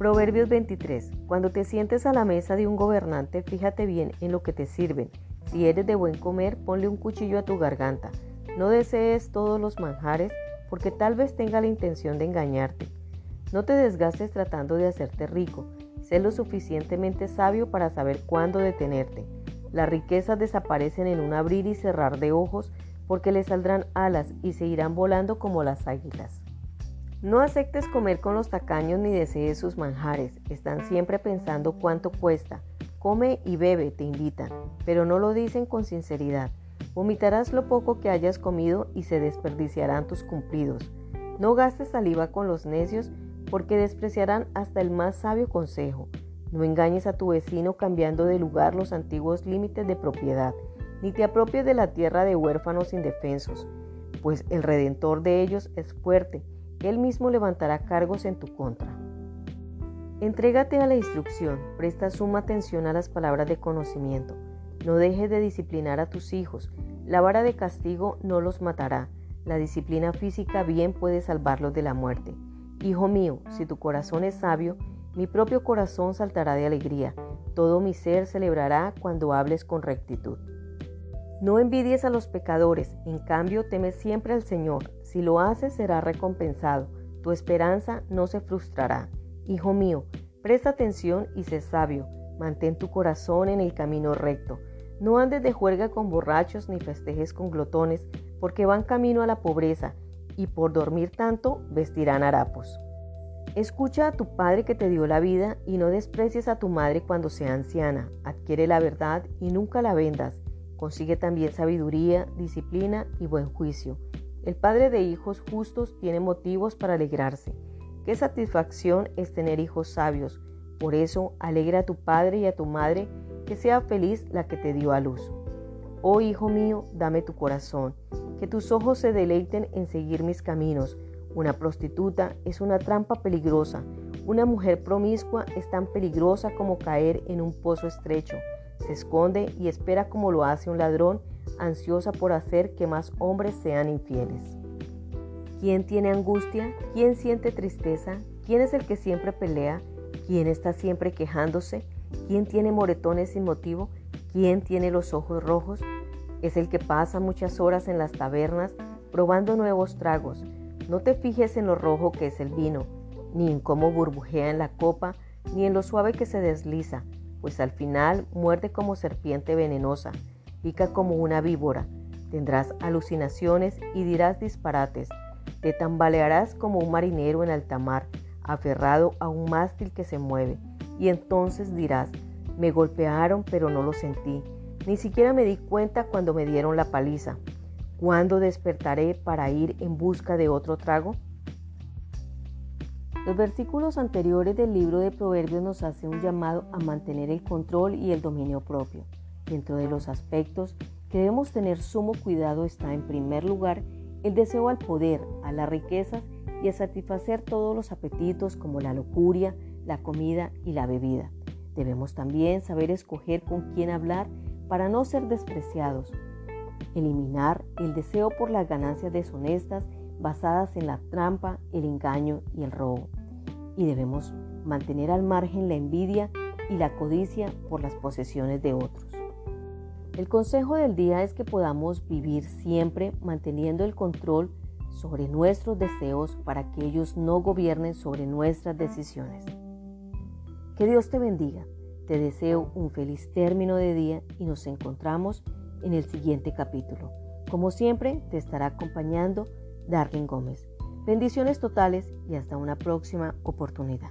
Proverbios 23. Cuando te sientes a la mesa de un gobernante, fíjate bien en lo que te sirven. Si eres de buen comer, ponle un cuchillo a tu garganta. No desees todos los manjares, porque tal vez tenga la intención de engañarte. No te desgastes tratando de hacerte rico. Sé lo suficientemente sabio para saber cuándo detenerte. Las riquezas desaparecen en un abrir y cerrar de ojos porque le saldrán alas y se irán volando como las águilas. No aceptes comer con los tacaños ni desees sus manjares. Están siempre pensando cuánto cuesta. Come y bebe, te invitan, pero no lo dicen con sinceridad. Vomitarás lo poco que hayas comido y se desperdiciarán tus cumplidos. No gastes saliva con los necios porque despreciarán hasta el más sabio consejo. No engañes a tu vecino cambiando de lugar los antiguos límites de propiedad, ni te apropies de la tierra de huérfanos indefensos, pues el redentor de ellos es fuerte él mismo levantará cargos en tu contra. Entrégate a la instrucción, presta suma atención a las palabras de conocimiento. No dejes de disciplinar a tus hijos. La vara de castigo no los matará. La disciplina física bien puede salvarlos de la muerte. Hijo mío, si tu corazón es sabio, mi propio corazón saltará de alegría. Todo mi ser celebrará cuando hables con rectitud. No envidies a los pecadores, en cambio teme siempre al Señor. Si lo haces será recompensado. Tu esperanza no se frustrará. Hijo mío, presta atención y sé sabio. Mantén tu corazón en el camino recto. No andes de juerga con borrachos ni festejes con glotones, porque van camino a la pobreza y por dormir tanto vestirán harapos. Escucha a tu padre que te dio la vida y no desprecies a tu madre cuando sea anciana. Adquiere la verdad y nunca la vendas Consigue también sabiduría, disciplina y buen juicio. El padre de hijos justos tiene motivos para alegrarse. Qué satisfacción es tener hijos sabios. Por eso, alegra a tu padre y a tu madre, que sea feliz la que te dio a luz. Oh Hijo mío, dame tu corazón, que tus ojos se deleiten en seguir mis caminos. Una prostituta es una trampa peligrosa. Una mujer promiscua es tan peligrosa como caer en un pozo estrecho. Se esconde y espera como lo hace un ladrón, ansiosa por hacer que más hombres sean infieles. ¿Quién tiene angustia? ¿Quién siente tristeza? ¿Quién es el que siempre pelea? ¿Quién está siempre quejándose? ¿Quién tiene moretones sin motivo? ¿Quién tiene los ojos rojos? Es el que pasa muchas horas en las tabernas probando nuevos tragos. No te fijes en lo rojo que es el vino, ni en cómo burbujea en la copa, ni en lo suave que se desliza, pues al final muerde como serpiente venenosa, pica como una víbora, tendrás alucinaciones y dirás disparates, te tambalearás como un marinero en alta mar, aferrado a un mástil que se mueve, y entonces dirás, me golpearon pero no lo sentí, ni siquiera me di cuenta cuando me dieron la paliza. ¿Cuándo despertaré para ir en busca de otro trago? Los versículos anteriores del libro de Proverbios nos hacen un llamado a mantener el control y el dominio propio. Dentro de los aspectos que debemos tener sumo cuidado está en primer lugar el deseo al poder, a las riquezas y a satisfacer todos los apetitos como la locuria, la comida y la bebida. Debemos también saber escoger con quién hablar para no ser despreciados. Eliminar el deseo por las ganancias deshonestas basadas en la trampa, el engaño y el robo. Y debemos mantener al margen la envidia y la codicia por las posesiones de otros. El consejo del día es que podamos vivir siempre manteniendo el control sobre nuestros deseos para que ellos no gobiernen sobre nuestras decisiones. Que Dios te bendiga. Te deseo un feliz término de día y nos encontramos en el siguiente capítulo. Como siempre, te estará acompañando Darwin Gómez. Bendiciones totales y hasta una próxima oportunidad.